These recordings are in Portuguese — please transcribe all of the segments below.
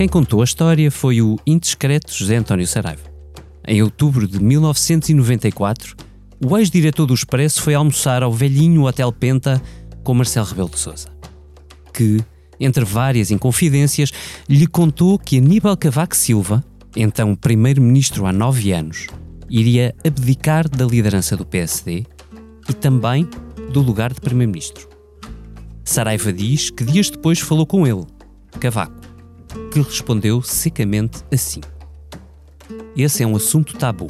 Quem contou a história foi o indiscreto José António Saraiva. Em outubro de 1994, o ex-diretor do Expresso foi almoçar ao velhinho Hotel Penta com Marcelo Rebelo de Sousa, que, entre várias inconfidências, lhe contou que Aníbal Cavaco Silva, então primeiro-ministro há nove anos, iria abdicar da liderança do PSD e também do lugar de primeiro-ministro. Saraiva diz que dias depois falou com ele, Cavaco, que respondeu secamente assim: Esse é um assunto tabu.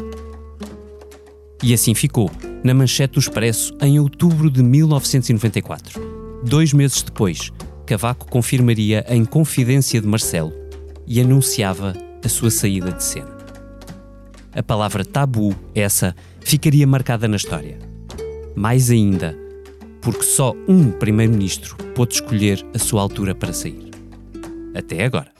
E assim ficou, na manchete do Expresso, em outubro de 1994. Dois meses depois, Cavaco confirmaria em confidência de Marcelo e anunciava a sua saída de cena. A palavra tabu, essa, ficaria marcada na história. Mais ainda, porque só um primeiro-ministro pôde escolher a sua altura para sair. Até agora.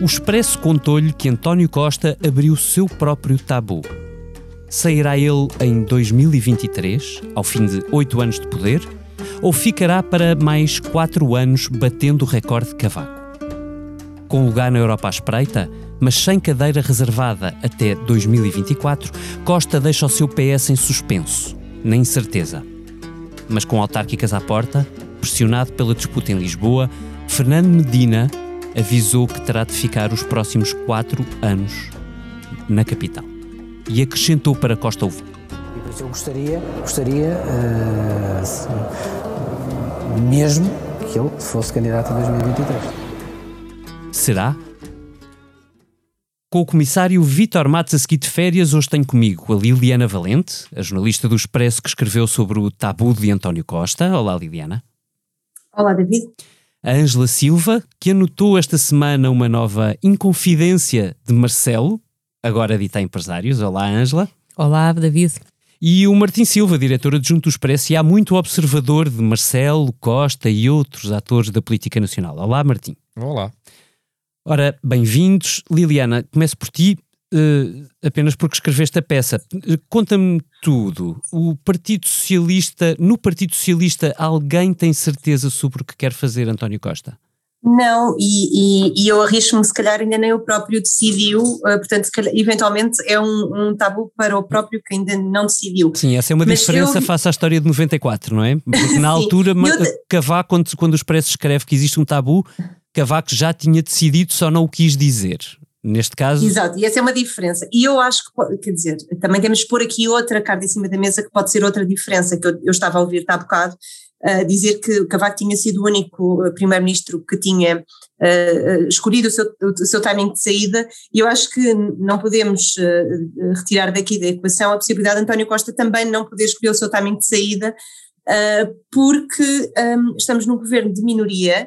o Expresso contou-lhe que António Costa abriu seu próprio tabu. Sairá ele em 2023, ao fim de oito anos de poder, ou ficará para mais quatro anos batendo o recorde de Cavaco? Com lugar na Europa à espreita, mas sem cadeira reservada até 2024, Costa deixa o seu PS em suspenso, na incerteza. Mas com autárquicas à porta, pressionado pela disputa em Lisboa, Fernando Medina avisou que terá de ficar os próximos quatro anos na capital. E acrescentou para Costa. E isso eu gostaria, gostaria uh, mesmo que ele fosse candidato em 2023. Será? Com o comissário Vítor Matos a seguir de férias, hoje tenho comigo a Liliana Valente, a jornalista do Expresso que escreveu sobre o tabu de António Costa. Olá, Liliana. Olá, David a Ângela Silva, que anotou esta semana uma nova Inconfidência de Marcelo, agora dita a empresários. Olá, Ângela. Olá, David. E o Martim Silva, diretor adjunto do Expresso, e há muito observador de Marcelo, Costa e outros atores da política nacional. Olá, Martim. Olá. Ora, bem-vindos. Liliana, começo por ti. Uh, apenas porque escreveste a peça. Uh, Conta-me tudo. O Partido Socialista, no Partido Socialista, alguém tem certeza sobre o que quer fazer António Costa? Não, e, e, e eu arrisco-me, se calhar ainda nem o próprio decidiu, uh, portanto, calhar, eventualmente é um, um, tabu para o próprio que ainda não decidiu. Sim, essa é uma Mas diferença eu... face à história de 94, não é? Porque na altura, eu... Cavaco, quando, quando o Expresso escreve que existe um tabu, Cavaco já tinha decidido, só não o quis dizer. Neste caso. Exato, e essa é uma diferença. E eu acho que, quer dizer, também temos de pôr aqui outra carta em cima da mesa que pode ser outra diferença, que eu, eu estava a ouvir há bocado, uh, dizer que Cavaco tinha sido o único uh, primeiro-ministro que tinha uh, escolhido o seu, o seu timing de saída, e eu acho que não podemos uh, retirar daqui da equação a possibilidade de António Costa também não poder escolher o seu timing de saída, porque um, estamos num governo de minoria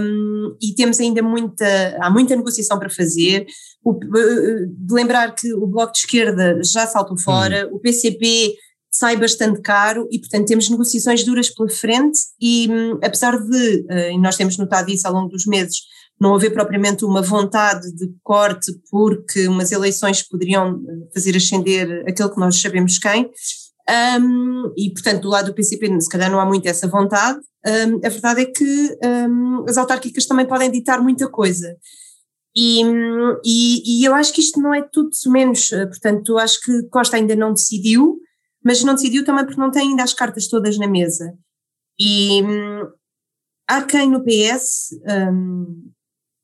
um, e temos ainda muita, há muita negociação para fazer. O, de lembrar que o Bloco de Esquerda já saltou fora, uhum. o PCP sai bastante caro e, portanto, temos negociações duras pela frente. E um, apesar de, uh, e nós temos notado isso ao longo dos meses, não haver propriamente uma vontade de corte, porque umas eleições poderiam fazer ascender aquele que nós sabemos quem. Um, e, portanto, do lado do PCP, se calhar não há muito essa vontade, um, a verdade é que um, as autárquicas também podem ditar muita coisa. E, e, e, eu acho que isto não é tudo menos, eh, portanto, acho que Costa ainda não decidiu, mas não decidiu também porque não tem ainda as cartas todas na mesa. E hum, há quem no PS um,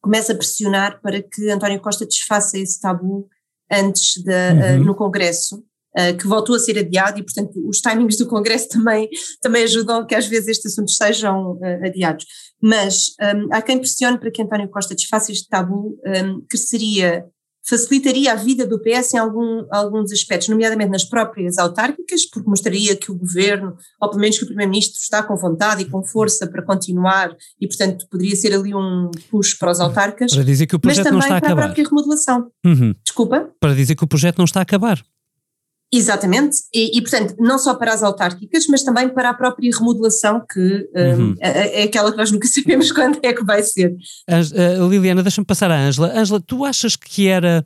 comece a pressionar para que António Costa desfaça esse tabu antes de, uhum. uh, no Congresso, que voltou a ser adiado e, portanto, os timings do Congresso também, também ajudam que às vezes estes assuntos sejam uh, adiados. Mas um, há quem pressione para que António Costa desfaça este tabu, um, que seria facilitaria a vida do PS em algum, alguns aspectos, nomeadamente nas próprias autárquicas, porque mostraria que o governo, ou pelo menos que o Primeiro-Ministro está com vontade e com força para continuar e, portanto, poderia ser ali um push para os autarcas. Para dizer que o projeto não está a acabar. Mas também para a própria remodelação. Uhum. Desculpa? Para dizer que o projeto não está a acabar. Exatamente, e, e, portanto, não só para as autárquicas, mas também para a própria remodelação, que um, uhum. é, é, aquela que nós nunca sabemos quando é que vai ser. Uh, Liliana, deixa-me passar à Ângela. Ângela, tu achas que era.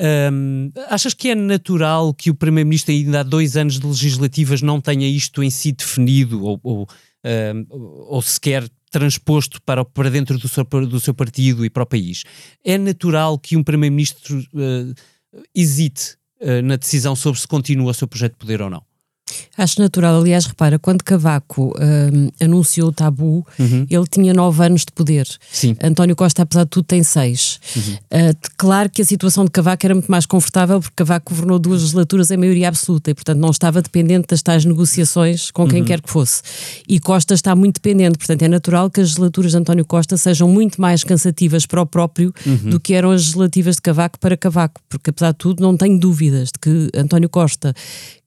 Um, achas que é natural que o Primeiro-Ministro, ainda há dois anos de legislativas, não tenha isto em si definido ou, ou, um, ou sequer transposto para, para dentro do seu, do seu partido e para o país? É natural que um Primeiro-Ministro uh, hesite na decisão sobre se continua o seu projeto de poder ou não? Acho natural, aliás, repara, quando Cavaco um, anunciou o tabu, uhum. ele tinha nove anos de poder. Sim. António Costa, apesar de tudo, tem seis. Uhum. Uh, claro que a situação de Cavaco era muito mais confortável, porque Cavaco governou duas legislaturas em maioria absoluta e, portanto, não estava dependente das tais negociações com quem uhum. quer que fosse. E Costa está muito dependente, portanto, é natural que as legislaturas de António Costa sejam muito mais cansativas para o próprio uhum. do que eram as legislativas de Cavaco para Cavaco, porque, apesar de tudo, não tenho dúvidas de que António Costa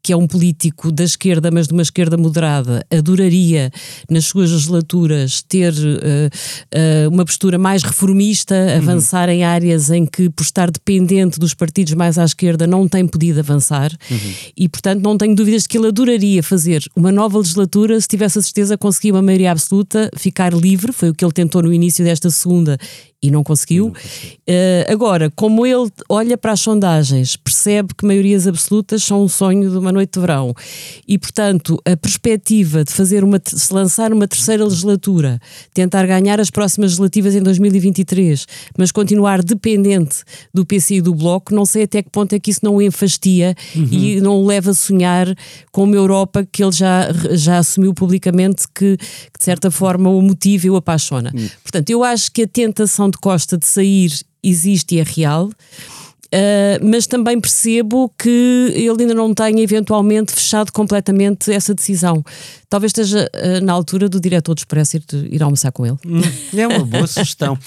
que é um político da esquerda, mas de uma esquerda moderada, adoraria nas suas legislaturas ter uh, uh, uma postura mais reformista, uhum. avançar em áreas em que, por estar dependente dos partidos mais à esquerda, não tem podido avançar uhum. e, portanto, não tenho dúvidas de que ele adoraria fazer uma nova legislatura se tivesse a certeza de conseguir uma maioria absoluta, ficar livre, foi o que ele tentou no início desta segunda e não conseguiu. Não uh, agora, como ele olha para as sondagens, percebe que maiorias absolutas são um sonho de uma noite de verão e, portanto, a perspectiva de fazer uma, se lançar uma terceira legislatura, tentar ganhar as próximas legislativas em 2023, mas continuar dependente do PC e do Bloco, não sei até que ponto é que isso não o enfastia uhum. e não o leva a sonhar com uma Europa que ele já, já assumiu publicamente que, que de certa forma, o motiva e o apaixona. Uhum. Portanto, eu acho que a tentação de Costa de sair existe e é real. Uh, mas também percebo que ele ainda não tenha eventualmente fechado completamente essa decisão. Talvez esteja uh, na altura do diretor do Expresso ir, ir almoçar com ele. Hum, é uma boa sugestão.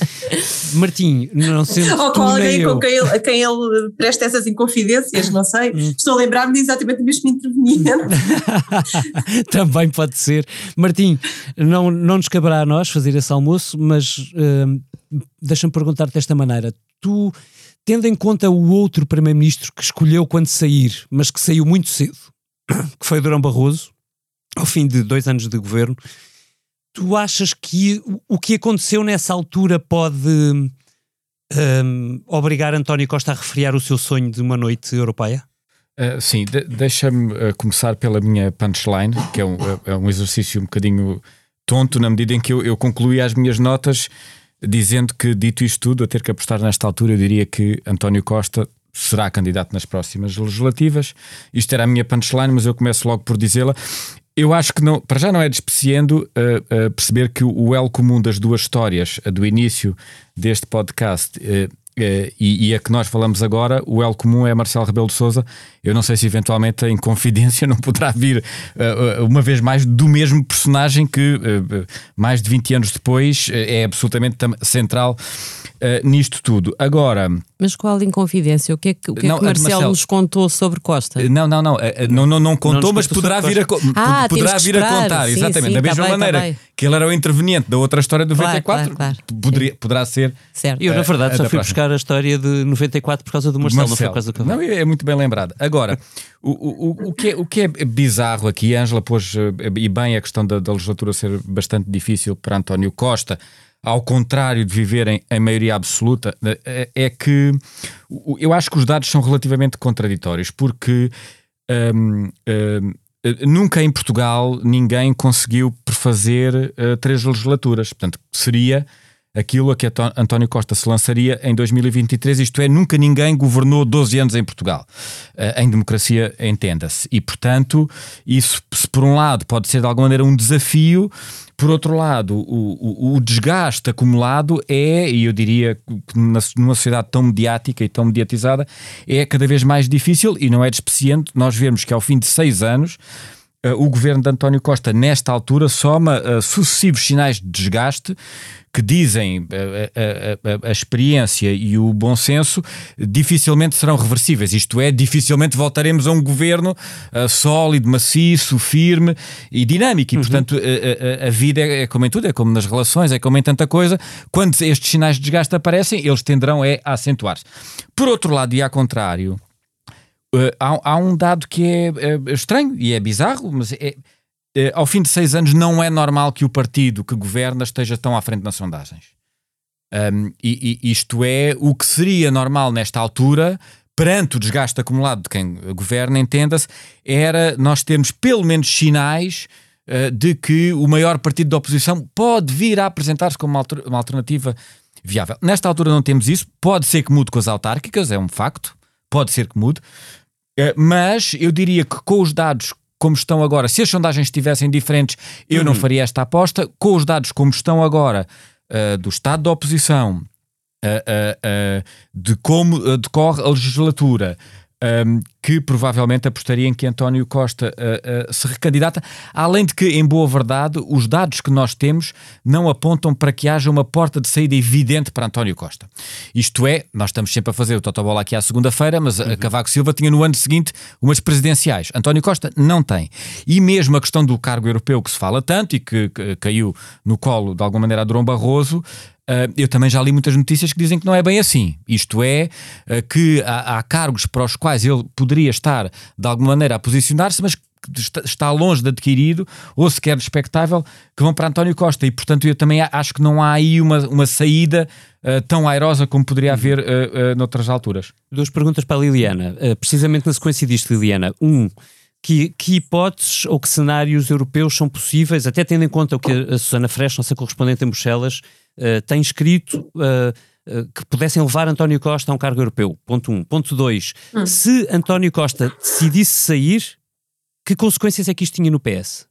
Martim, não sei. Ou com alguém com quem ele, a quem ele presta essas inconfidências, não sei. Hum. Estou a lembrar-me de exatamente o mesmo interveniente. também pode ser. Martim, não, não nos caberá a nós fazer esse almoço, mas uh, deixa-me perguntar-te desta maneira. Tu, tendo em conta o outro primeiro-ministro que escolheu quando sair, mas que saiu muito cedo, que foi Durão Barroso, ao fim de dois anos de governo, tu achas que o que aconteceu nessa altura pode um, obrigar António Costa a refriar o seu sonho de uma noite europeia? Uh, sim, de deixa-me uh, começar pela minha punchline, que é um, é um exercício um bocadinho tonto, na medida em que eu, eu concluí as minhas notas dizendo que, dito isto tudo, a ter que apostar nesta altura, eu diria que António Costa será candidato nas próximas legislativas. Isto era a minha punchline, mas eu começo logo por dizê-la. Eu acho que não, para já não é despreciando uh, uh, perceber que o elo comum das duas histórias, a do início deste podcast uh, e, e, a que nós falamos agora, o elo comum é Marcelo Rebelo de Souza. Eu não sei se eventualmente em confidência não poderá vir uma vez mais do mesmo personagem que mais de 20 anos depois é absolutamente central nisto tudo. Agora, mas qual inconfidência? O que é que, o que, é não, é que Marcelo, Marcelo, nos contou sobre Costa? Não, não, não. Não, não, não contou, não mas poderá vir a, ah, poderá vir a contar. Sim, exatamente. Sim, da mesma tá maneira tá que ele era o interveniente da outra história de 94, claro, claro, claro. Poderia, poderá ser. Certo. Eu, na verdade, só fui buscar a história de 94 por causa do Marcelo, Marcelo. não foi por causa do Cavalo. Não, é, é muito bem lembrado. Agora, o, o, o, que é, o que é bizarro aqui, a Ângela pôs eh, e bem a questão da, da legislatura ser bastante difícil para António Costa ao contrário de viverem em maioria absoluta, é, é que eu acho que os dados são relativamente contraditórios, porque um, um, nunca em Portugal ninguém conseguiu prefazer uh, três legislaturas. Portanto, seria aquilo a que António Costa se lançaria em 2023, isto é, nunca ninguém governou 12 anos em Portugal. Uh, em democracia, entenda-se. E, portanto, isso, se por um lado pode ser de alguma maneira um desafio, por outro lado, o, o, o, desgaste acumulado é, e eu diria que numa sociedade tão mediática e tão mediatizada, é cada vez mais difícil e não é despeciente nós vermos que ao fim de seis anos o governo de António Costa, nesta altura, soma sucessivos sinais de desgaste que dizem a, a, a, a, experiência e o bom senso dificilmente serão reversíveis. Isto é, dificilmente voltaremos a um governo uh, sólido, maciço, firme e dinâmico. E, uhum. portanto, a, vida é, é, como em tudo, é como nas relações, é como em tanta coisa. Quando estes sinais de desgaste aparecem, eles tenderão é, a acentuar-se. Por outro lado, e ao contrário, uh, há, há, um dado que é, é estranho e é bizarro, mas é eh, ao fim de seis anos, não é normal que o partido que governa esteja tão à frente nas sondagens. Um, e, e, isto é o que seria normal nesta altura, perante o desgaste acumulado de quem governa, entenda-se, era nós termos pelo menos sinais uh, de que o maior partido da oposição pode vir a apresentar-se como uma, uma alternativa viável. Nesta altura não temos isso, pode ser que mude com as autárquicas, é um facto, pode ser que mude, mas eu diria que com os dados como estão agora, se as sondagens estivessem diferentes, eu uhum. não faria esta aposta. Com os dados como estão agora, uh, do estado da oposição, uh, uh, de como decorre a legislatura, um, que provavelmente apostaria em que António Costa uh, uh, se recandidata, além de que, em boa verdade, os dados que nós temos não apontam para que haja uma porta de saída evidente para António Costa. Isto é, nós estamos sempre a fazer o Totobola aqui à segunda-feira, mas uhum. a Cavaco Silva tinha no ano seguinte umas presidenciais. António Costa não tem. E mesmo a questão do cargo europeu que se fala tanto e que, que caiu no colo, de alguma maneira, a Durão Barroso, Uh, eu também já li muitas notícias que dizem que não é bem assim. Isto é, uh, que há, há, cargos para os quais ele poderia estar de alguma maneira a posicionar-se, mas está longe de adquirido ou sequer expectável que vão para António Costa e portanto eu também acho que não há aí uma, uma saída uh, tão airosa como poderia haver noutras alturas. Duas perguntas para a Liliana, precisamente na sequência disto Liliana, um que, que, hipóteses ou que cenários europeus são possíveis, até tendo em conta o que a Susana Fresh, nossa correspondente em Bruxelas, uh, tem escrito uh, uh, que pudessem levar António Costa a um cargo europeu. Ponto 1. Um. Ponto 2. Hum. Se António Costa decidisse sair, que consequências é que isto tinha no PS?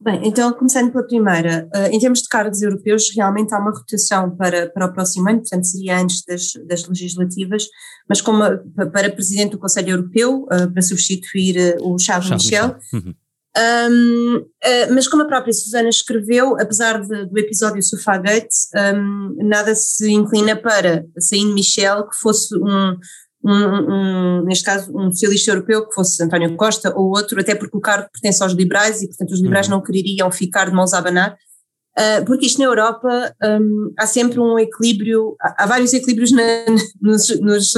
Bem, então, começando pela primeira, em termos de cargos europeus, realmente há uma rotação para, para o próximo ano, portanto, seria antes das, das legislativas, mas como para Presidente do Conselho Europeu, para substituir o Charles, Charles Michel. Michel. Uhum. Um, uh, mas como a própria Susana escreveu, apesar de, do episódio Sofagate, um, nada se inclina para, saindo Michel, que fosse um, um, neste caso, um socialista europeu, que fosse António Costa ou outro, até porque o cargo pertence aos liberais e, portanto, os liberais uhum. não quereriam ficar de mãos a abanar, porque isto na Europa um, há sempre um equilíbrio, há, há vários equilíbrios na, nos, nos,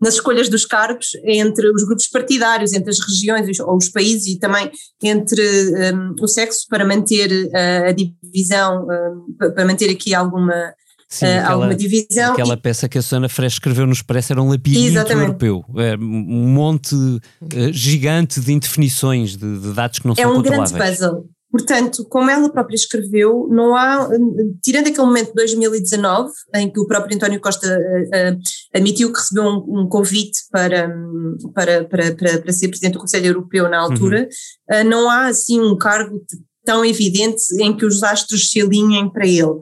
nas escolhas dos cargos entre os grupos partidários, entre as regiões ou os países e também entre um, o sexo para manter uh, a divisão, um, para manter aqui alguma, Sim, uh, aquela, alguma divisão. Aquela e, peça que a Susana Fresh escreveu nos parece era um labirinto exatamente. europeu, é um monte uh, gigante de indefinições, de, de dados que não é são É um grande puzzle. Portanto, como ela própria escreveu, não há, tirando aquele momento de 2019, em que o próprio António Costa uh, uh, admitiu que recebeu um, um convite para, para, para, para, para, ser Presidente do Conselho Europeu na altura, uhum. uh, não há assim um cargo tão evidente em que os astros se alinhem para ele.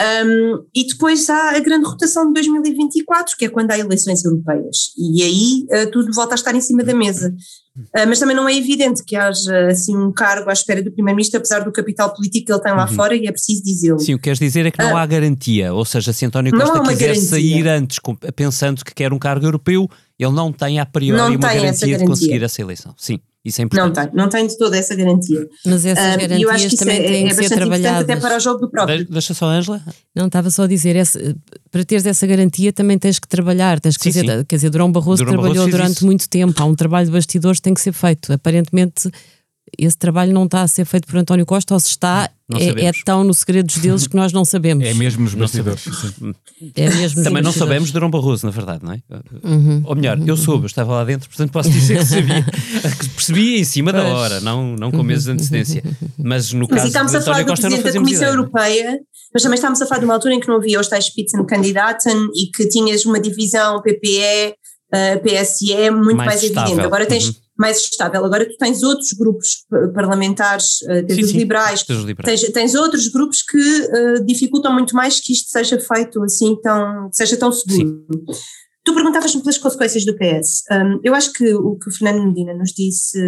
Um, e depois há a grande rotação de 2024, que é quando há eleições europeias, e aí tudo volta a estar em cima da mesa. Uh, mas também não é evidente que haja assim um cargo à espera do Primeiro-Ministro, apesar do capital político que ele tem lá uhum. fora e é preciso dizê-lo. Sim, o que queres dizer é que não uh, há garantia, ou seja, se António Costa quiser garantia. sair antes pensando que quer um cargo europeu, ele não tem a priori não uma garantia, garantia de conseguir essa eleição. Sim. Isso é importante. Não tem, não tem de toda essa garantia. Mas essas garantias eu acho que também é, têm é que ser trabalhadas. até para o jogo do próprio. Deixa só, Ângela. Não, estava só a dizer, esse, para teres essa garantia também tens que trabalhar, tens que sim, fazer, sim. quer dizer, Durão Barroso Durão trabalhou Barroso durante isso. muito tempo, há um trabalho de bastidores que tem que ser feito. Aparentemente esse trabalho não está a ser feito por António Costa ou se está, é, é, tão no segredos deles que nós não sabemos. É mesmo nos bastidores. É mesmo Também não sabemos de Durão Barroso, na verdade, não é? Uhum. Ou melhor, eu soube, eu estava lá dentro, portanto posso dizer que sabia, que percebia em cima pois. da hora, não, não com meses de antecedência. Mas no caso mas, de António Costa não fazemos da Comissão ideia, Europeia, mas também estamos a falar de uma altura em que não havia os tais Spitzenkandidaten e que tinhas uma divisão PPE, uh, PSE muito mais, mais evidente. Agora tens... Uhum mais estável. Agora tu tens outros grupos parlamentares, uh, tens sim, os sim, liberais, liberais. Tens, tens, outros grupos que uh, dificultam muito mais que isto seja feito assim tão, seja tão seguro. Tu perguntavas-me pelas consequências do PS. Um, eu acho que o que o Fernando Medina nos disse,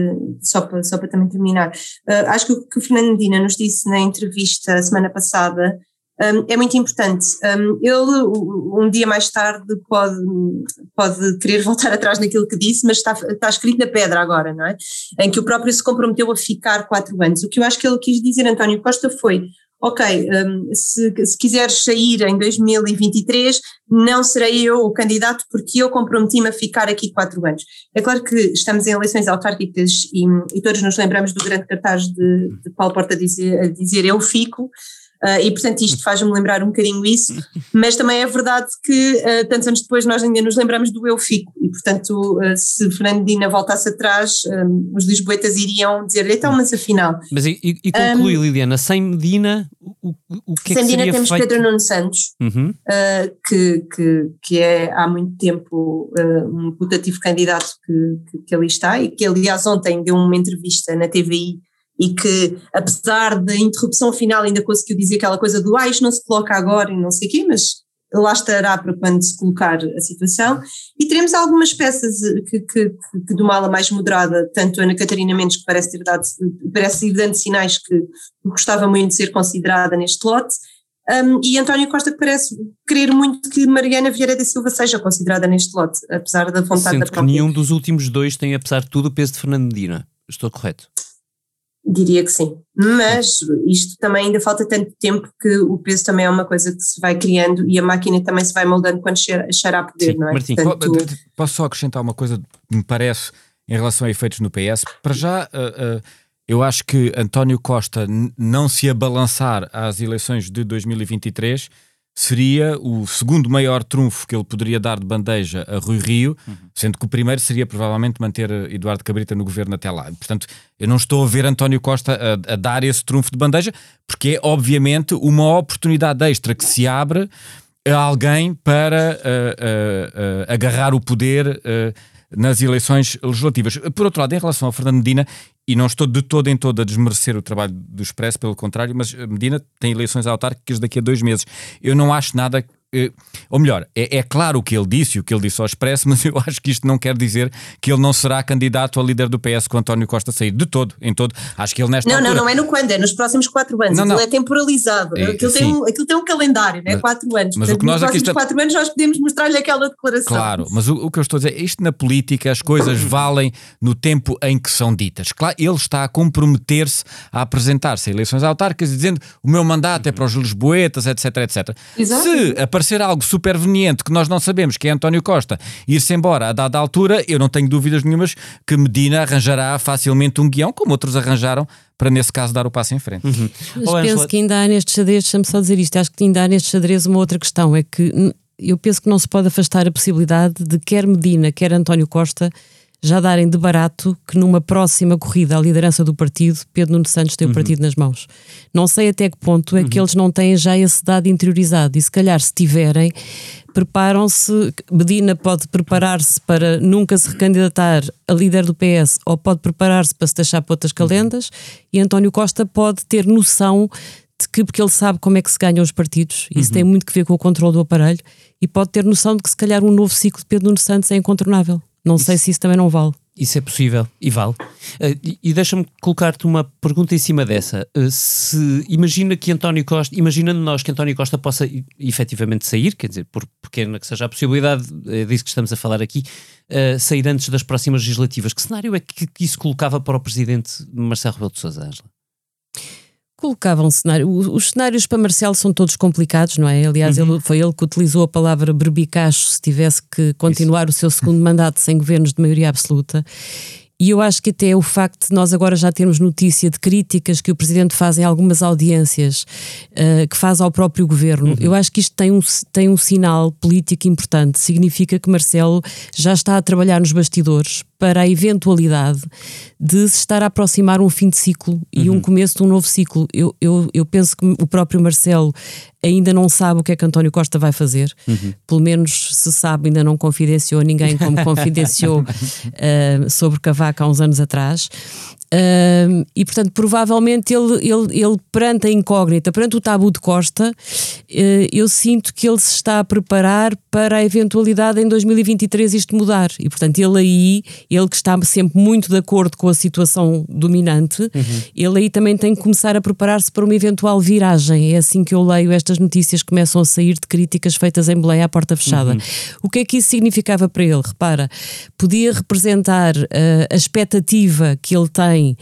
só para, só para também terminar, uh, acho que o que o Fernando Medina nos disse na entrevista semana passada um, é muito importante. Um, ele, um dia mais tarde, pode, pode querer voltar atrás naquilo que disse, mas está, está escrito na pedra agora, não é? Em que o próprio se comprometeu a ficar quatro anos. O que eu acho que ele quis dizer, António Costa, foi: ok, um, se, se quiseres sair em 2023, não serei eu o candidato porque eu comprometi-me a ficar aqui quatro anos. É claro que estamos em eleições autárquicas e, e todos nos lembramos do grande cartaz de, de Paulo Porta a dizer, a dizer eu fico, Uh, e portanto isto faz-me lembrar um bocadinho isso, mas também é verdade que uh, tantos anos depois nós ainda nos lembramos do eu fico e portanto uh, se Fernandina voltasse atrás um, os lisboetas iriam dizer então mas afinal mas e, e conclui um, Liliana, sem Medina o, o que é sem que Medina temos feito? Pedro Nuno Santos uhum. que, que, que é há muito tempo um putativo candidato que, que, que ali está e que aliás ontem deu uma entrevista na TVI e que, apesar da interrupção final, ainda conseguiu dizer aquela coisa do ah, isto não se coloca agora e não sei o quê, mas lá estará para quando se colocar a situação. E teremos algumas peças que, que, que de uma ala mais moderada, tanto Ana Catarina Mendes, que parece ter dado, parece ir dando sinais que gostava muito de ser considerada neste lote, um, e António Costa que parece querer muito que Mariana Vieira da Silva seja considerada neste lote, apesar da vontade Sendo da própria. que nenhum dos últimos dois tem, apesar de tudo, o peso de Fernando Medina. Estou correto? Diria que sim, mas isto também ainda falta tanto tempo que o peso também é uma coisa que se vai criando e a máquina também se vai moldando quando chegar a poder, sim, não é? Martim, Portanto, Posso só acrescentar uma coisa que me parece em relação a efeitos no PS? Para já, uh, uh, eu acho que António Costa não se abalançar às eleições de 2023 seria o segundo maior trunfo que ele poderia dar de bandeja a Rui Rio, uhum. sendo que o primeiro seria provavelmente manter Eduardo Cabrita no governo até lá. Portanto, eu não estou a ver António Costa a, a dar esse trunfo de bandeja, porque é obviamente uma oportunidade extra que se abre a alguém para uh, uh, uh, agarrar o poder nas eleições legislativas. Por outro lado, em relação a Fernando Medina, e não estou de todo em todo a desmerecer o trabalho do Expresso, pelo contrário, mas Medina tem eleições autárquicas daqui a dois meses. Eu não acho nada eh, ou melhor, é, é, claro o que ele disse, o que ele disse ao Expresso, mas eu acho que isto não quer dizer que ele não será candidato a líder do PS com António Costa sair de todo, em todo. Acho que ele nesta Não, altura... não, não é no quando, é nos próximos quatro anos. Não, não. Aquilo é temporalizado. É, aquilo, tem um, aquilo tem um calendário, não é? quatro anos. Mas Portanto, o que nós nos próximos quatro anos nós podemos mostrar-lhe aquela declaração. Claro, mas o, o, que eu estou a dizer, é isto na política, as coisas valem no tempo em que são ditas. Claro, ele está a comprometer-se a apresentar-se a eleições autárquicas dizendo o meu mandato é para os lisboetas, etc, etc. Exato. Se aparecer algo super conveniente que nós não sabemos, que é António Costa, ir-se embora a dada altura, eu não tenho dúvidas nenhumas que Medina arranjará facilmente um guião, como outros arranjaram, para nesse caso dar o passo em frente. Uhum. Mas oh, penso Angela... que ainda há neste xadrez, deixa-me só dizer isto, acho que ainda há neste xadrez uma outra questão, é que eu penso que não se pode afastar a possibilidade de quer Medina, quer António Costa já darem de barato que numa próxima corrida à liderança do partido, Pedro Nuno Santos tem o uhum. partido nas mãos. Não sei até que ponto é uhum. que eles não têm já esse dado interiorizado e se calhar se tiverem, preparam-se, Medina pode preparar-se para nunca se recandidatar a líder do PS ou pode preparar-se para se deixar para outras uhum. calendas e António Costa pode ter noção de que, porque ele sabe como é que se ganham os partidos, isso uhum. tem muito que ver com o controle do aparelho, e pode ter noção de que se calhar um novo ciclo de Pedro Nuno Santos é incontornável. Não isso, sei se isso também não vale. Isso é possível e vale. Uh, e, deixa-me colocar-te uma pergunta em cima dessa. Uh, se imagina que António Costa, imaginando nós que António Costa possa efetivamente sair, quer dizer, por pequena que seja a possibilidade, é disso que estamos a falar aqui, uh, sair antes das próximas legislativas, que cenário é que, que isso colocava para o presidente Marcelo Rebelo de Sousa, Angela? Colocava um cenário. Os cenários para Marcelo são todos complicados, não é? Aliás, uhum. ele, foi ele que utilizou a palavra berbicacho se tivesse que continuar Isso. o seu segundo mandato sem governos de maioria absoluta. E eu acho que até o facto de nós agora já termos notícia de críticas que o Presidente faz em algumas audiências, uh, que faz ao próprio Governo, uhum. eu acho que isto tem um, tem um sinal político importante. Significa que Marcelo já está a trabalhar nos bastidores para a eventualidade de se estar a aproximar um fim de ciclo e um começo de um novo ciclo. Eu, eu, eu penso que o próprio Marcelo ainda não sabe o que é que António Costa vai fazer, pelo menos se sabe, ainda não confidenciou ninguém como confidenciou uh, sobre Cavaco há uns anos atrás. Uh, e portanto, provavelmente ele, ele, ele, perante a incógnita, perante o tabu de Costa, uh, eu sinto que ele se está a preparar para a eventualidade em 2023 isto mudar. E portanto, ele aí, ele que está sempre muito de acordo com a situação dominante, uhum. ele aí também tem que começar a preparar-se para uma eventual viragem. É assim que eu leio estas notícias que começam a sair de críticas feitas em Belém à porta fechada. Uhum. O que é que isso significava para ele? Repara, podia representar uh, a expectativa que ele tem tem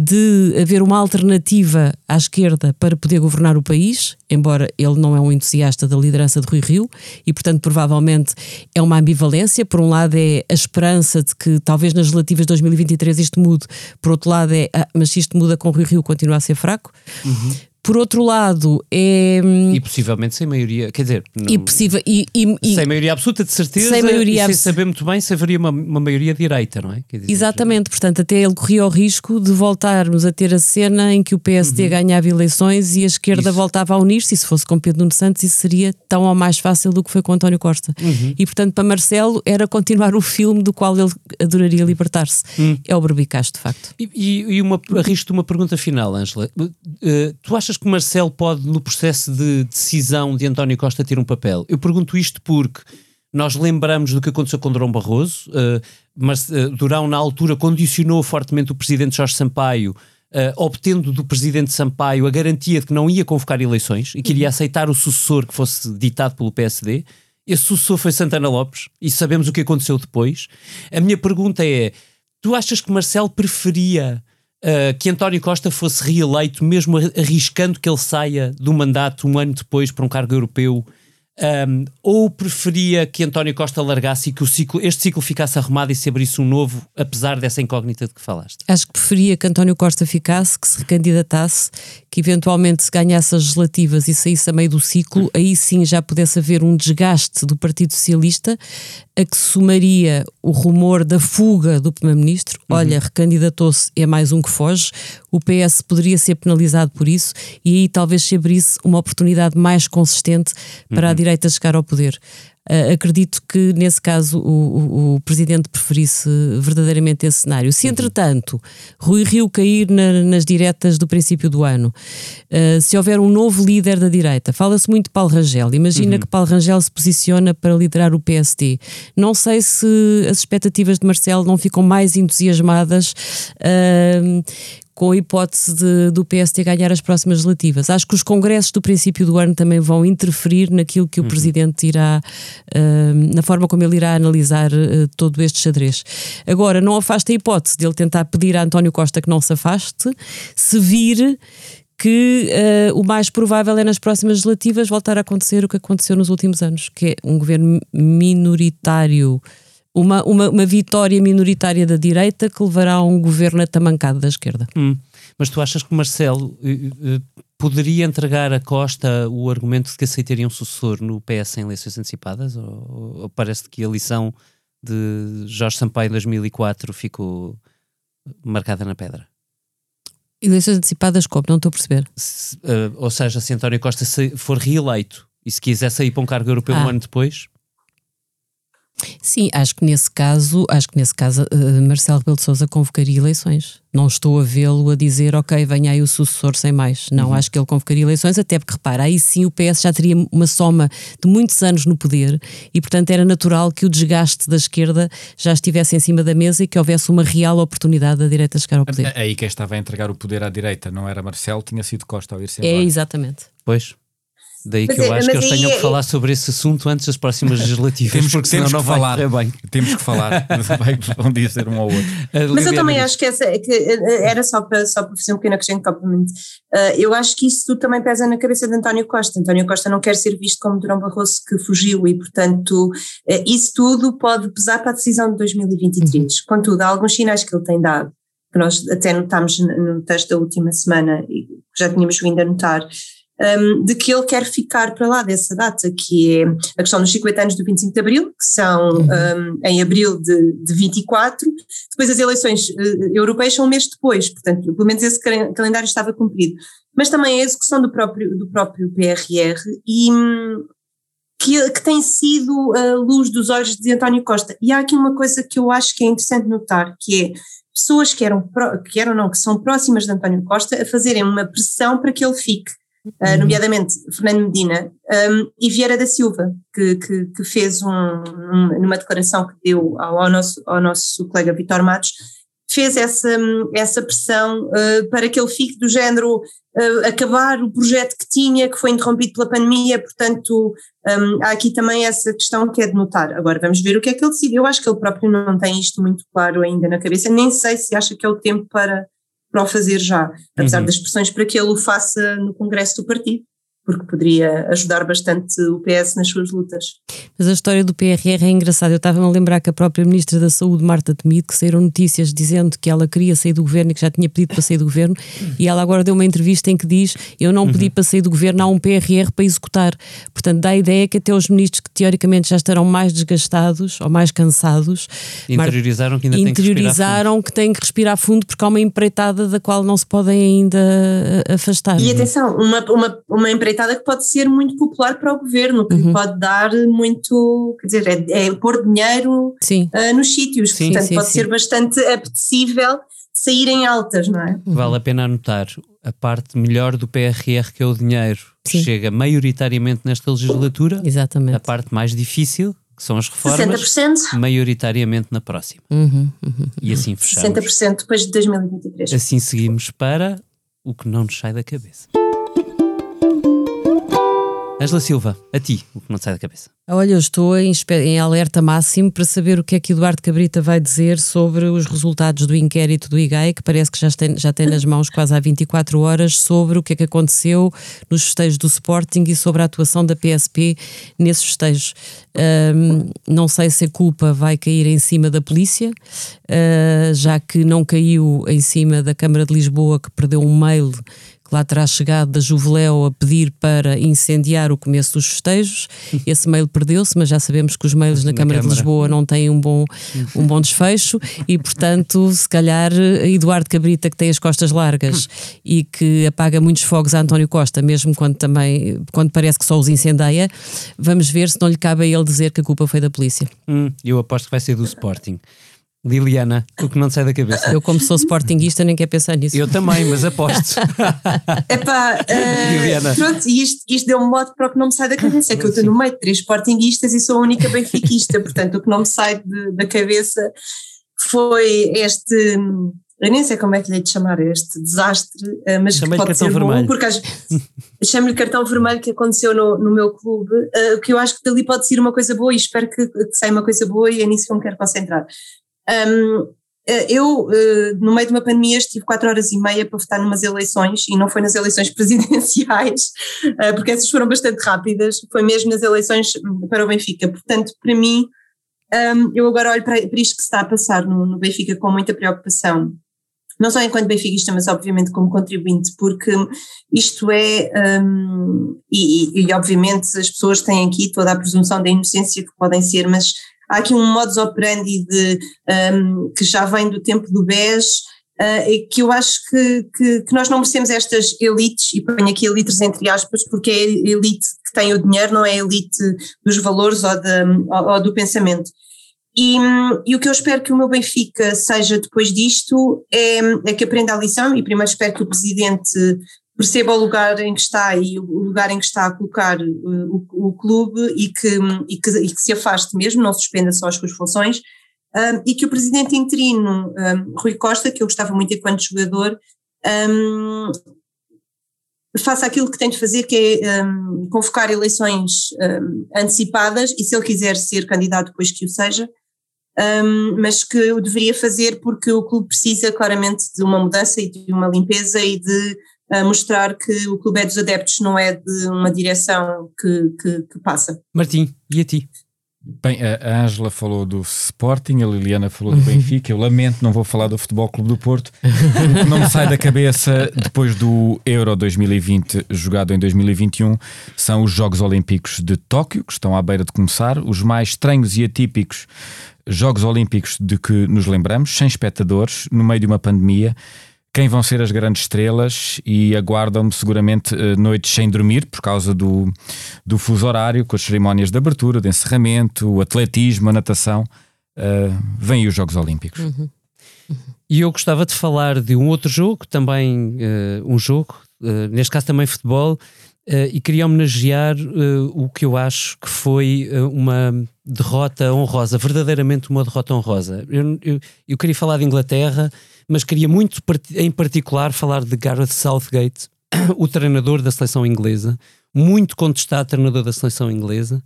de haver uma alternativa à esquerda para poder governar o país, embora ele não é um entusiasta da liderança de Rui Rio, e portanto provavelmente é uma ambivalência. Por um lado é a esperança de que talvez nas relativas de 2023 isto mude, por outro lado é, ah, mas se isto muda com Rui Rio continua a ser fraco. Uhum. Por outro lado, é. Hum, e possivelmente sem maioria, quer dizer. Não, e possível, e, e, sem maioria absoluta, de certeza. Sem maioria sem saber muito bem se haveria uma, uma maioria direita, não é? Dizer, Exatamente, portanto, até ele corria o risco de voltarmos a ter a cena em que o PSD uhum. ganhava eleições e a esquerda isso. voltava a unir-se. E se fosse com Pedro Nuno Santos, isso seria tão ou mais fácil do que foi com António Costa. Uhum. E portanto, para Marcelo, era continuar o filme do qual ele adoraria libertar-se. Uhum. É o Berbicacho, de facto. E, e, e uma, arrisco-te uma pergunta final, Ângela. Uh, tu achas que Marcelo pode pode, no processo de decisão de António Costa, ter um papel? Eu pergunto isto porque nós lembramos do que aconteceu com Durão Barroso, uh, mas uh, Durão, na altura, condicionou fortemente o presidente Jorge Sampaio. Uh, obtendo do presidente Sampaio a garantia de que não ia convocar eleições e que iria aceitar o sucessor que fosse ditado pelo PSD. Esse sucessor foi Santana Lopes e sabemos o que aconteceu depois. A minha pergunta é: tu achas que Marcelo preferia uh, que António Costa fosse reeleito, mesmo arriscando que ele saia do mandato um ano depois para um cargo europeu um, ou preferia que António Costa largasse e que o ciclo, este ciclo ficasse arrumado e se abrisse um novo, apesar dessa incógnita de que falaste? Acho que preferia que António Costa ficasse, que se recandidatasse, que eventualmente se ganhasse as legislativas e saísse a meio do ciclo, aí sim já pudesse haver um desgaste do Partido Socialista, a que somaria o rumor da fuga do Primeiro-Ministro. Uhum. Olha, recandidatou-se, é mais um que foge. O PS poderia ser penalizado por isso e aí talvez se abrisse uma oportunidade mais consistente para uhum. a direita chegar ao poder. Uh, acredito que nesse caso o, o, o, presidente preferisse verdadeiramente esse cenário. Se entretanto Rui Rio cair na, nas diretas do princípio do ano, uh, se houver um novo líder da direita, fala-se muito de Paulo Rangel. Imagina uhum. que Paulo Rangel se posiciona para liderar o PSD. Não sei se as expectativas de Marcelo não ficam mais entusiasmadas. Uh, com a hipótese de, do PST ganhar as próximas legislativas. Acho que os congressos do princípio do ano também vão interferir naquilo que o uhum. Presidente irá, uh, na forma como ele irá analisar uh, todo este xadrez. Agora, não afasta a hipótese de ele tentar pedir a António Costa que não se afaste, se vir que uh, o mais provável é nas próximas legislativas voltar a acontecer o que aconteceu nos últimos anos, que é um governo minoritário uma, uma, uma, vitória minoritária da direita que levará a um governo atamancado da esquerda. Hum. Mas tu achas que Marcelo uh, poderia entregar a Costa o argumento de que aceitaria um sucessor no PS em eleições antecipadas? Ou, ou parece que a lição de Jorge Sampaio em 2004 ficou marcada na pedra? Eleições antecipadas como? Não estou a perceber. Se, uh, ou seja, se António Costa for reeleito e se quiser sair para um cargo europeu ah. um ano depois, Sim, acho que nesse caso, acho que nesse caso uh, Marcelo Rebelo de Sousa convocaria eleições. Não estou a vê-lo a dizer, ok, venha aí o sucessor sem mais. Não, uhum. acho que ele convocaria eleições, até porque, repara, aí sim o PS já teria uma soma de muitos anos no poder e, portanto, era natural que o desgaste da esquerda já estivesse em cima da mesa e que houvesse uma real oportunidade da direita chegar ao poder. Aí quem estava a entregar o poder à direita não era Marcelo, tinha sido Costa ao ir-se É, exatamente. Pois. Daí mas que eu é, acho que eles tenham que é- falar sobre esse assunto antes das próximas legislativas, temos, porque temos senão não falar. vai bem. Temos que falar, vai, vão dizer um ao outro. Mas eu também acho que, essa, que eh, era só para, só para fazer um pequeno acrescento, obviamente. Uh, eu acho que isso tudo também pesa na cabeça de António Costa. António Costa não quer ser visto como Durão Barroso que fugiu e, portanto, uh, isso tudo pode pesar para a decisão de 2023. Uhum. Contudo, há alguns sinais que ele tem dado, que nós até notámos no texto da última semana e já tínhamos vindo a notar, um, de que ele quer ficar para lá dessa data, que é a questão dos 50 anos do 25 de Abril, que são uhum. um, em abril de, de 24, depois as eleições uh, europeias são um mês depois, portanto, pelo menos esse calendário estava cumprido. Mas também a execução do próprio, do próprio PRR e hum, que, que, tem sido a luz dos olhos de António Costa. E há aqui uma coisa que eu acho que é interessante notar, que é pessoas que eram, que eram não, que são próximas de António Costa a fazerem uma pressão para que ele fique. Uh, nomeadamente Fernando Medina um, e Vieira da Silva, que, que, que fez um, um, numa declaração que deu ao, ao, nosso, ao nosso colega Vitor Matos, fez essa, essa pressão uh, para que ele fique do género uh, acabar o projeto que tinha, que foi interrompido pela pandemia, portanto um, há aqui também essa questão que é de notar. Agora vamos ver o que é que ele decide. Eu acho que ele próprio não tem isto muito claro ainda na cabeça, nem sei se acha que é o tempo para, para o fazer já, apesar uhum. das pressões para que ele o faça no Congresso do Partido porque poderia ajudar bastante o PS nas suas lutas. Mas a história do PRR é engraçada. Eu estava-me a lembrar que a própria Ministra da Saúde, Marta Temido, que saíram notícias dizendo que ela queria sair do governo e que já tinha pedido para sair do governo, e ela agora deu uma entrevista em que diz: Eu não pedi uhum. para sair do governo, há um PRR para executar. Portanto, dá a ideia que até os ministros que teoricamente já estarão mais desgastados ou mais cansados interiorizaram que ainda interiorizaram têm que, que têm que respirar fundo porque há uma empreitada da qual não se podem ainda afastar. E atenção, uma, uma, uma empreitada empreitada que pode ser muito popular para o governo, que uhum. pode dar muito, quer dizer, é, é pôr dinheiro uh, nos sítios, sim, portanto sim, pode sim. ser bastante apetecível sair em altas, não é? Vale a pena anotar a parte melhor do PRR que é o dinheiro, que chega maioritariamente nesta legislatura, Exatamente. a parte mais difícil que são as reformas, 60%. maioritariamente na próxima. Uhum, uhum, e assim fechamos. 60% depois de 2023. Assim seguimos para o que não nos sai da cabeça. Angela Silva, a ti, o que não te sai da cabeça. Olha, eu estou em, em, alerta máximo para saber o que é que Eduardo Cabrita vai dizer sobre os resultados do inquérito do IGAI, que parece que já tem, já tem nas mãos quase há 24 horas, sobre o que é que aconteceu nos festejos do Sporting e sobre a atuação da PSP nesses festejos. Um, não sei se a culpa vai cair em cima da polícia, uh, já que não caiu em cima da Câmara de Lisboa, que perdeu um mail que lá terá chegado da Juveléu a pedir para incendiar o começo dos festejos. Esse mail perdeu-se, mas já sabemos que os mails na, na Câmara, Câmara, de Lisboa não têm um bom, um bom desfecho e, portanto, se calhar Eduardo Cabrita, que tem as costas largas e que apaga muitos fogos a António Costa, mesmo quando também quando parece que só os incendeia, vamos ver se não lhe cabe a ele dizer que a culpa foi da polícia. Hum, eu aposto que vai ser do Sporting. Liliana, o que não sai da cabeça. Eu, como sou sportinguista, nem quero pensar nisso. Eu também, mas aposto. Epá, uh, Liliana. Pronto, e isto, isto deu um modo para o que não me sai da cabeça. É que eu estou no meio de três sportinguistas e sou a única benfiquista. Portanto, o que não me sai de, da cabeça foi este. Eu nem sei como é que lhe de chamar este desastre, eh, mas que pode ser vermelho. bom, porque chamo-lhe cartão vermelho que aconteceu no, no meu clube, uh, que eu acho que dali pode ser uma coisa boa e espero que, que saia uma coisa boa e é nisso que eu me quero concentrar. Um, eh, eu, eh, no meio de uma pandemia, estive quatro horas e meia para votar numas eleições e não foi nas eleições presidenciais, eh, porque essas foram bastante rápidas, foi mesmo nas eleições para o Benfica. Portanto, para mim, eu agora olho para, isto que se está a passar no, Benfica com muita preocupação. Não só enquanto benfiquista, mas obviamente como contribuinte, porque isto é, um, e, e obviamente as pessoas têm aqui toda a presunção da inocência que podem ser, mas há aqui um modus operandi de, um, que já vem do tempo do BES, uh, que eu acho que, que, que, nós não merecemos estas elites, e ponho aqui elites entre aspas, porque é a elite que tem o dinheiro, não é a elite dos valores ou, de, ou, ou do pensamento. E, e, o que eu espero que o meu Benfica seja depois disto é, é, que aprenda a lição e primeiro espero que o Presidente perceba o lugar em que está e o lugar em que está a colocar uh, o, o, clube e que, e, que, e que, se afaste mesmo, não suspenda só as suas funções, um, e que o presidente interino, um, Rui Costa, que eu gostava muito enquanto jogador, um, faça aquilo que tem de fazer, que é convocar eleições antecipadas, e se ele quiser ser candidato, depois que o seja, mas que o deveria fazer porque o clube precisa claramente de uma mudança e de uma limpeza e de a mostrar que o Clube é dos Adeptos não é de uma direção que, que, que passa. Martim, e a ti? Bem, a Ângela falou do Sporting, a Liliana falou do Benfica. Eu lamento, não vou falar do Futebol Clube do Porto. O que não me sai da cabeça depois do Euro 2020, jogado em 2021, são os Jogos Olímpicos de Tóquio, que estão à beira de começar. Os mais estranhos e atípicos Jogos Olímpicos de que nos lembramos, sem espectadores, no meio de uma pandemia quem vão ser as grandes estrelas e aguardam-me seguramente eh, noites sem dormir por causa do, do fuso horário, com as cerimónias de abertura, de encerramento, o atletismo, a natação. Uh, vêm os Jogos Olímpicos. Uhum. Uhum. E eu gostava de falar de um outro jogo, também uh, um jogo, uh, neste caso também futebol, e queria homenagear o que eu acho que foi uma derrota honrosa, verdadeiramente uma derrota honrosa. Eu, eu, eu queria falar de Inglaterra mas queria muito, em particular, falar de Gareth Southgate, o treinador da seleção inglesa, muito contestado treinador da seleção inglesa,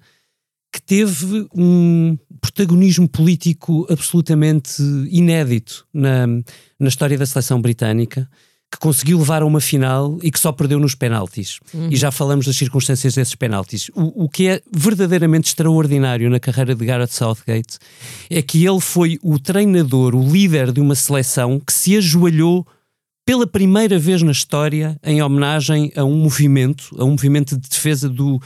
que teve um protagonismo político absolutamente inédito na, na história da seleção britânica que conseguiu levar a uma final e que só perdeu nos penaltis. Uhum. E já falamos das circunstâncias desses penaltis. O, o que é verdadeiramente extraordinário na carreira de Gareth Southgate é que ele foi o treinador, o líder de uma seleção que se ajoelhou pela primeira vez na história em homenagem a um movimento, a um movimento de defesa do,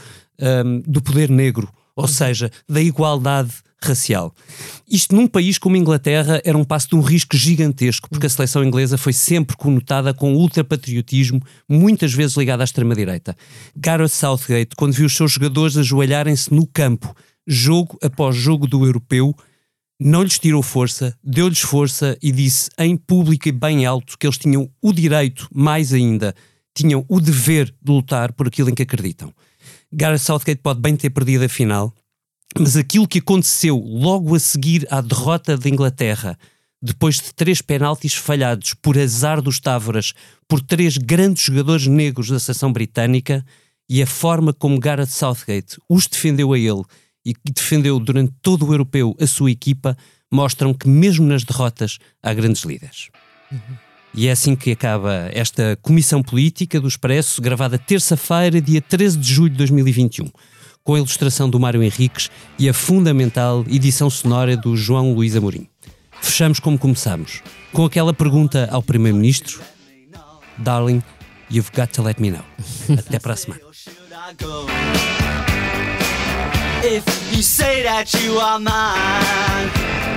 um, do poder negro, ou seja, da igualdade racial. Isto num país como a Inglaterra era um passo de um risco gigantesco, porque a seleção inglesa foi sempre conotada com ultrapatriotismo, muitas vezes ligado à extrema-direita. Gareth Southgate, quando viu os seus jogadores ajoelharem-se no campo, jogo após jogo do europeu, não lhes tirou força, deu-lhes força e disse em público e bem alto que eles tinham o direito, mais ainda, tinham o dever de lutar por aquilo em que acreditam. Gareth Southgate pode bem ter perdido a final, mas aquilo que aconteceu logo a seguir à derrota da Inglaterra, depois de três penaltis falhados por azar dos Távoras, por três grandes jogadores negros da seleção britânica, e a forma como Gareth Southgate os defendeu a ele e defendeu durante todo o europeu a sua equipa, mostram que mesmo nas derrotas há grandes líderes. Uhum. E é assim que acaba esta comissão política do Expresso, gravada terça-feira, dia 13 de julho de 2021 com a ilustração do Mário Henriques e a fundamental edição sonora do João Luís Amorim. Fechamos como começamos, com aquela pergunta ao Primeiro-Ministro: Darling, you've got to let me know. Até para a semana. If you say that you are mine,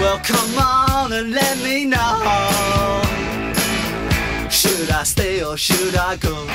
well come on and let me know. Should I stay or should I go?